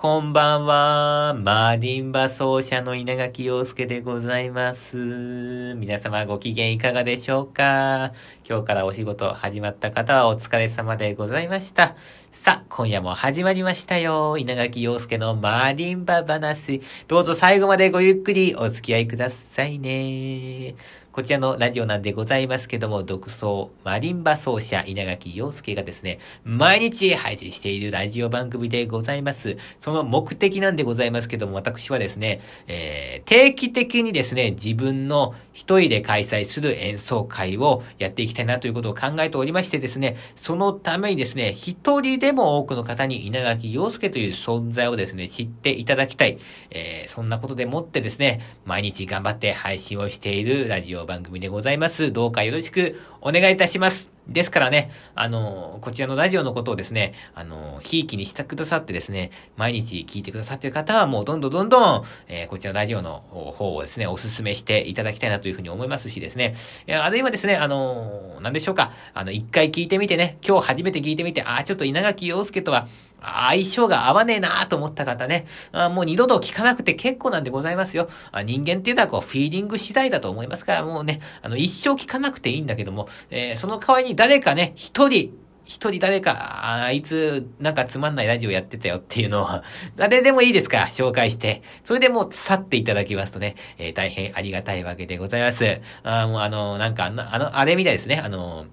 こんばんは。マーディンバ奏者の稲垣陽介でございます。皆様ご機嫌いかがでしょうか？今日からお仕事始まった方はお疲れ様でございました。さあ、今夜も始まりましたよ。稲垣陽介のマーディンバ話。どうぞ最後までごゆっくりお付き合いくださいね。こちらのラジオなんでございますけども、独奏、マリンバ奏者、稲垣陽介がですね、毎日配信しているラジオ番組でございます。その目的なんでございますけども、私はですね、えー、定期的にですね、自分の一人で開催する演奏会をやっていきたいなということを考えておりましてですね、そのためにですね、一人でも多くの方に稲垣陽介という存在をですね、知っていただきたい。えー、そんなことでもってですね、毎日頑張って配信をしているラジオ番組でございます。どうかよろしくお願いいたします。ですからね、あの、こちらのラジオのことをですね、あの、ひいきにしてくださってですね、毎日聞いてくださっている方はもうどんどんどんどん、えー、こちらのラジオの方をですね、お勧めしていただきたいなというふうに思いますしですね、あるいはですね、あの、なんでしょうか、あの、一回聞いてみてね、今日初めて聞いてみて、あ、ちょっと稲垣陽介とは、相性が合わねえなと思った方ね、あもう二度と聞かなくて結構なんでございますよ。あ人間っていうのはこう、フィーリング次第だと思いますから、もうね、あの、一生聞かなくていいんだけども、えー、その代わりに誰かね、一人、一人誰か、あいつ、なんかつまんないラジオやってたよっていうのを、誰でもいいですから、紹介して、それでもう去っていただきますとね、えー、大変ありがたいわけでございます。あもうあの、なんかあの、あの、あれみたいですね、あの、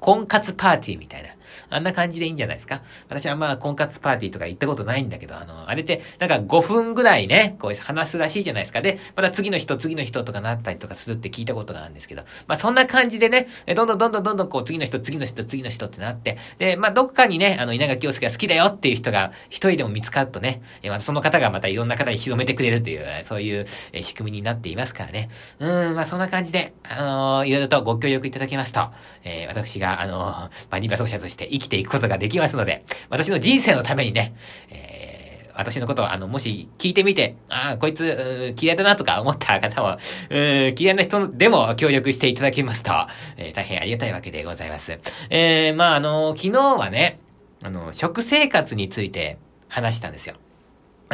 婚活パーティーみたいな。あんな感じでいいんじゃないですか？私はまあ婚活パーティーとか行ったことないんだけど、あの、あれってなんか5分ぐらいね、こう話すらしいじゃないですか。で、また次の人、次の人とかなったりとかするって聞いたことがあるんですけど、まあそんな感じでね、どんどんどんどんどんどんこう次の人、次の人、次の人ってなって、で、まあどっかにね、あの稲垣陽介が好きだよっていう人が一人でも見つかるとね、またその方がまたいろんな方に広めてくれるという、そういう仕組みになっていますからね。うん、まあそんな感じで、あのー、いろいろとご協力いただけますと、えー、私が、あのー、まあ、リバ奏者として生きていくことができますので、私の人生のためにね、えー、私のことを、あの、もし聞いてみて、ああ、こいつ、嫌いだなとか思った方も、嫌いな人でも協力していただけますと、えー、大変ありがたいわけでございます。えー、まあ、あの、昨日はね、あの、食生活について話したんですよ。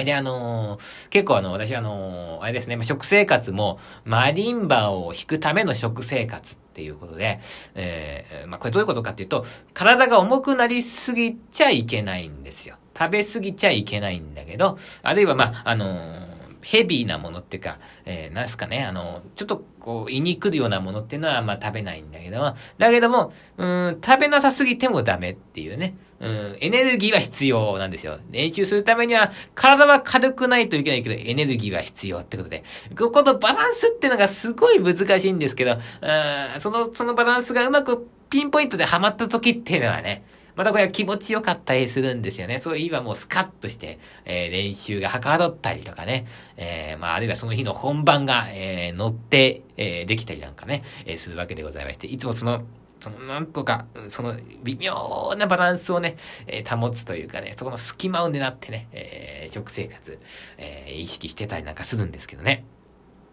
で、あのー、結構あの、私あのー、あれですね、ま、食生活も、マリンバを弾くための食生活っていうことで、えー、まあ、これどういうことかっていうと、体が重くなりすぎちゃいけないんですよ。食べすぎちゃいけないんだけど、あるいはまあ、あのーヘビーなものっていうか、えー、なんすかね、あの、ちょっとこう、胃に来るようなものっていうのは、ま食べないんだけども、だけども、うん、食べなさすぎてもダメっていうね、うん、エネルギーは必要なんですよ。練習するためには、体は軽くないといけないけど、エネルギーは必要ってことで、ここのバランスっていうのがすごい難しいんですけど、うん、その、そのバランスがうまくピンポイントでハマった時っていうのはね、またこれは気持ちよかったりするんですよね。そういう日はもうスカッとして、えー、練習がはかどったりとかね、えー、まあ、あるいはその日の本番が、えー、乗って、えー、できたりなんかね、えー、するわけでございまして、いつもその、その、なんとか、その、微妙なバランスをね、えー、保つというかね、そこの隙間を狙ってね、えー、食生活、えー、意識してたりなんかするんですけどね。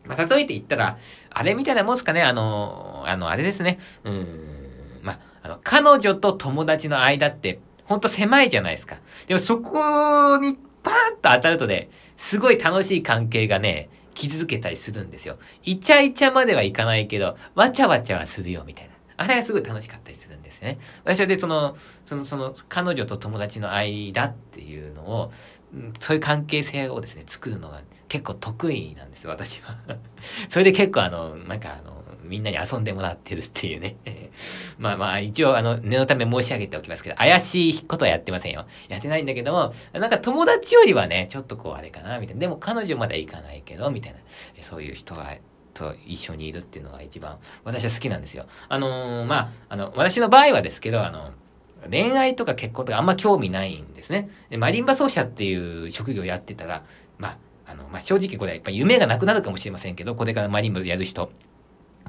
まあ、例えて言ったら、あれみたいなもんすかね、あの、あの、あれですね、うん、まあ、あの、彼女と友達の間って、ほんと狭いじゃないですか。でもそこにパーンと当たるとね、すごい楽しい関係がね、築けたりするんですよ。イチャイチャまではいかないけど、わちゃわちゃはするよ、みたいな。あれはすごい楽しかったりするんですね。私はで、その、その、その、彼女と友達の間っていうのを、そういう関係性をですね、作るのが結構得意なんですよ、私は。それで結構あの、なんかあの、みんなに遊んでもらってるっていうね。まあまあ、一応、あの、念のため申し上げておきますけど、怪しいことはやってませんよ。やってないんだけども、なんか友達よりはね、ちょっとこうあれかな、みたいな。でも彼女まではいかないけど、みたいな。そういう人が、と一緒にいるっていうのが一番、私は好きなんですよ。あのー、まあ、あの、私の場合はですけど、あの、恋愛とか結婚とかあんま興味ないんですね。マリンバ奏者っていう職業やってたら、まあ、あの、まあ、正直これやっぱ夢がなくなるかもしれませんけど、これからマリンバやる人。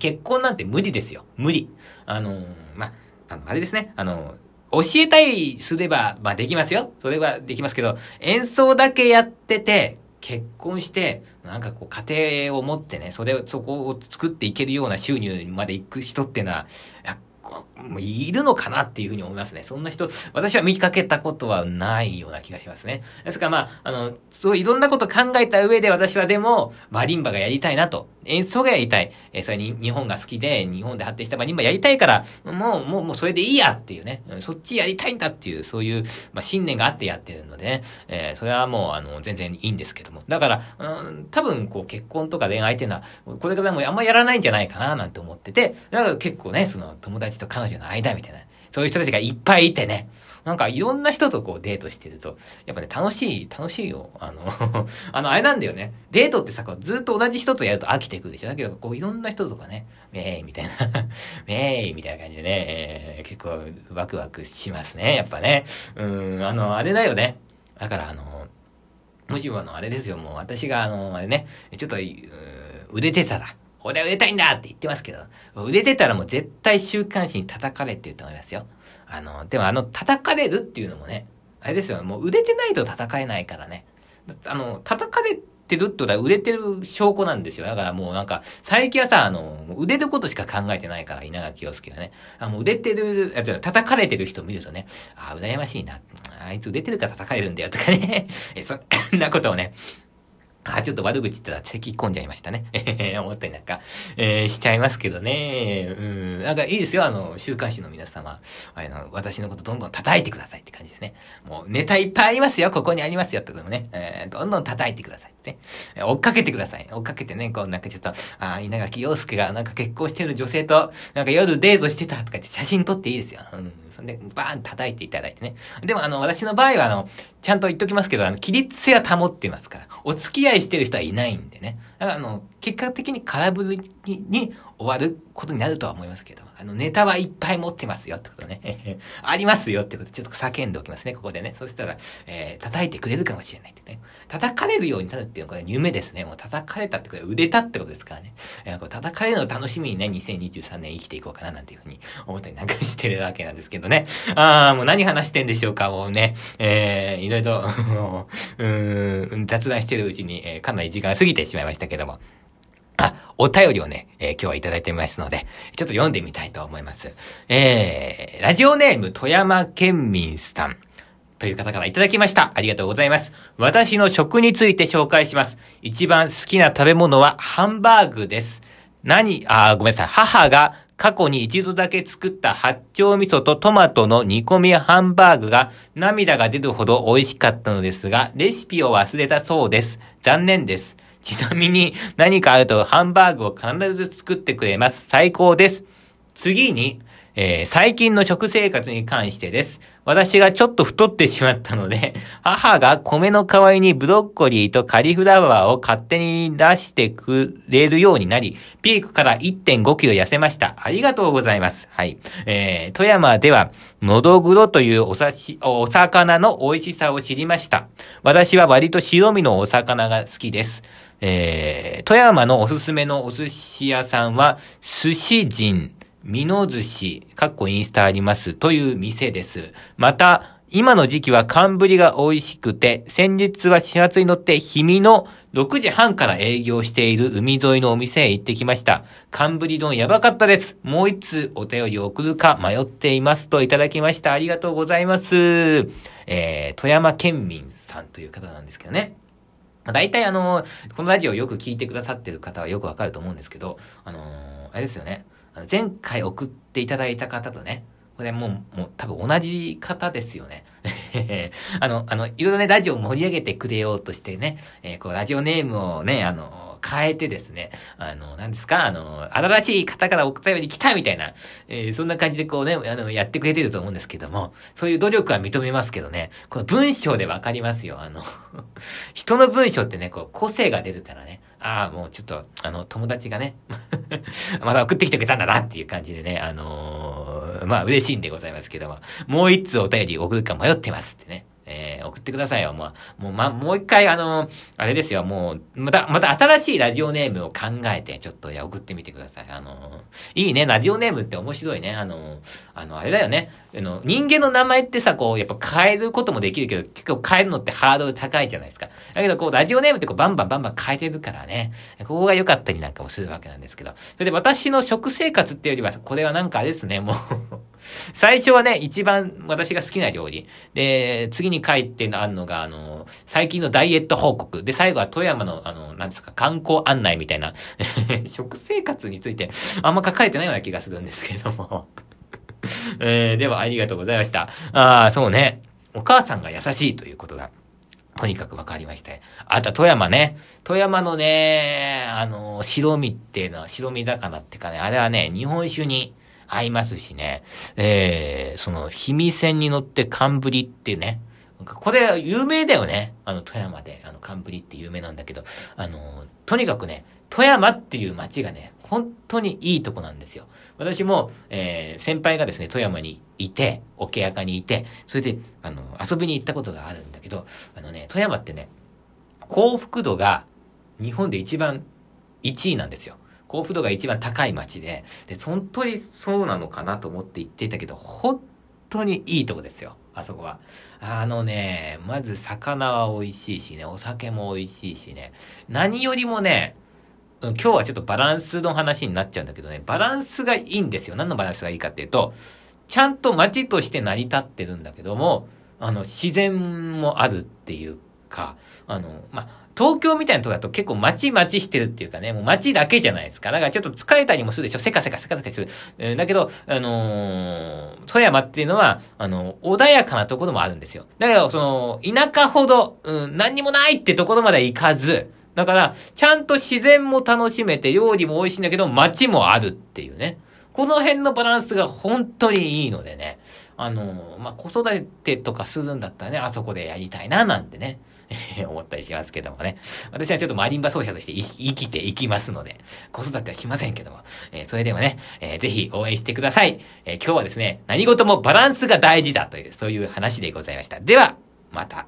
結婚なんて無理ですよ。無理。あのー、まあ、あの、あれですね。あのー、教えたいすれば、まあできますよ。それはできますけど、演奏だけやってて、結婚して、なんかこう家庭を持ってね、それを、そこを作っていけるような収入まで行く人ってのは、いるのかなっていうふうに思いますね。そんな人、私は見かけたことはないような気がしますね。ですからまあ、あの、そういろんなこと考えた上で私はでも、マリンバがやりたいなと。演奏がやりたい。えー、それに日本が好きで、日本で発展したマリンバやりたいから、もう、もう、もうそれでいいやっていうね。そっちやりたいんだっていう、そういう、まあ、信念があってやってるのでね。えー、それはもう、あの、全然いいんですけども。だから、うん、多分、こう、結婚とか恋愛っていうのは、これからもあんまやらないんじゃないかな、なんて思ってて、だから結構ね、その、友達と彼女の間みたいな、そういう人たちがいっぱいいてね。なんかいろんな人とこうデートしてると、やっぱね、楽しい、楽しいよ。あの あの、あれなんだよね。デートってさ、こうずっと同じ人とやると飽きてくるでしょ。だけど、こういろんな人とかね、えーみたいな えーみたいな感じでね、えー、結構ワクワクしますね。やっぱね。うん、あの、あれだよね。だからあの、もしもあの、あれですよ、もう私があの、あれね、ちょっと、腕出てたら、俺は売れたいんだって言ってますけど、売れてたらもう絶対週刊誌に叩かれてると思いますよ。あの、でもあの、叩かれるっていうのもね、あれですよ、もう売れてないと叩えないからね。あの、叩かれてるってことは売れてる証拠なんですよ。だからもうなんか、最近はさ、あの、売れることしか考えてないから、稲垣陽介はね。あの、売れてる、あ、叩かれてる人見るとね、あ、羨ましいな。あいつ売れてるから叩かれるんだよとかね。え、そんなことをね、あ、ちょっと悪口言ったら咳込んじゃいましたね。え 思ったりなんか、えー、しちゃいますけどね。うん。なんかいいですよ、あの、週刊誌の皆様。あの、私のことどんどん叩いてくださいって感じですね。もうネタいっぱいありますよ、ここにありますよってこともね。えー、どんどん叩いてくださいって。追っかけてください。追っかけてね、こうなんかちょっと、あ、稲垣陽介がなんか結婚してる女性と、なんか夜デートしてたとかって写真撮っていいですよ。うん。そんで、バーン叩いていただいてね。でもあの、私の場合はあの、ちゃんと言っときますけど、あの、規律性は保ってますから。お付き合いしてる人はいないんでね。だからあの、結果的に空振りに終わることになるとは思いますけども、あの、ネタはいっぱい持ってますよってことね。ありますよってことちょっと叫んでおきますね、ここでね。そしたら、えー、叩いてくれるかもしれないってね。叩かれるようになるっていうのはこれ夢ですね。もう叩かれたってことは売れたってことですからね。えー、こう叩かれるのを楽しみにね、2023年生きていこうかななんていうふうに思ったりなんかしてるわけなんですけどね。あー、もう何話してんでしょうか、もうね。えー、いろいろ うん、雑談してるうちに、えー、かなり時間過ぎてしまいましたけども。お便りをね、えー、今日はいただいてますので、ちょっと読んでみたいと思います。えー、ラジオネーム富山県民さん。という方からいただきました。ありがとうございます。私の食について紹介します。一番好きな食べ物はハンバーグです。何、あ、ごめんなさい。母が過去に一度だけ作った八丁味噌とトマトの煮込みハンバーグが涙が出るほど美味しかったのですが、レシピを忘れたそうです。残念です。ちなみに何かあるとハンバーグを必ず作ってくれます。最高です。次に、えー、最近の食生活に関してです。私がちょっと太ってしまったので、母が米の代わりにブロッコリーとカリフラワーを勝手に出してくれるようになり、ピークから1.5キロ痩せました。ありがとうございます。はい。えー、富山では、のどぐろというおさし、お魚の美味しさを知りました。私は割と白身のお魚が好きです。えー、富山のおすすめのお寿司屋さんは、寿司人、美濃寿司、かっこインスタありますという店です。また、今の時期は寒ぶりが美味しくて、先日は始発に乗って氷見の6時半から営業している海沿いのお店へ行ってきました。寒ぶり丼やばかったです。もう一つお便りを送るか迷っていますといただきました。ありがとうございます。えー、富山県民さんという方なんですけどね。大体あの、このラジオよく聞いてくださってる方はよくわかると思うんですけど、あの、あれですよね。前回送っていただいた方とね、これもう、もう多分同じ方ですよね。あの、あの、いろいろね、ラジオを盛り上げてくれようとしてね、えー、こう、ラジオネームをね、あの、変えてですね、あの、何ですか、あの、新しい方から送ったように来たみたいな、えー、そんな感じでこうね、あの、やってくれてると思うんですけども、そういう努力は認めますけどね、この文章でわかりますよ。あの 人の文章ってね、こう、個性が出るからね、ああ、もうちょっと、あの、友達がね まだ送ってきてくれたんだなっていう感じでね、あのー、まあ嬉しいんでございますけども、もう一通お便り送るか迷ってますってね。えー、送ってくださいよ。もう、もう、ま、もう一回、あの、あれですよ、もう、また、また新しいラジオネームを考えて、ちょっと、いや、送ってみてください。あの、いいね、ラジオネームって面白いね。あの、あの、あれだよね。あの、人間の名前ってさ、こう、やっぱ変えることもできるけど、結構変えるのってハードル高いじゃないですか。だけど、こう、ラジオネームってこう、バンバンバンバン変えてるからね。ここが良かったりなんかもするわけなんですけど。それで私の食生活っていうよりは、これはなんかあれですね、もう最初はね、一番私が好きな料理。で、次に書いてあるのが、あの、最近のダイエット報告。で、最後は富山の、あの、なんですか、観光案内みたいな、食生活について、あんま書かれてないような気がするんですけれども。えー、では、ありがとうございました。ああ、そうね。お母さんが優しいということが。とにかく分かりまして。あと、富山ね。富山のね、あの、白身っていうのは、白身魚ってかね、あれはね、日本酒に合いますしね。えー、その、氷見線に乗って寒ぶりってね。これ、有名だよね。あの、富山で、あの、寒ぶりって有名なんだけど、あの、とにかくね、富山っていう街がね、本当にいいとこなんですよ。私も、えー、先輩がですね、富山にいて、桶屋にいて、それで、あの、遊びに行ったことがあるんだけど、あのね、富山ってね、幸福度が日本で一番1位なんですよ。幸福度が一番高い街で、で、本当にそうなのかなと思って行っていたけど、本当にいいとこですよ。あそこは。あのね、まず魚は美味しいしね、お酒も美味しいしね、何よりもね、今日はちょっとバランスの話になっちゃうんだけどね、バランスがいいんですよ。何のバランスがいいかっていうと、ちゃんと街として成り立ってるんだけども、あの、自然もあるっていうか、あの、ま東京みたいなとこだと結構街街してるっていうかね、もう街だけじゃないですか。だからちょっと疲れたりもするでしょ。せかせかせかせかする。えー、だけど、あのー、富山っていうのは、あの、穏やかなところもあるんですよ。だけど、その、田舎ほど、うん、何にもないってところまで行かず、だから、ちゃんと自然も楽しめて、料理も美味しいんだけど、街もあるっていうね。この辺のバランスが本当にいいのでね。あの、まあ、子育てとかするんだったらね、あそこでやりたいな、なんてね。思ったりしますけどもね。私はちょっとマリンバ奏者として生きていきますので、子育てはしませんけども、えー、それでもね、えー、ぜひ応援してください。えー、今日はですね、何事もバランスが大事だという、そういう話でございました。では、また。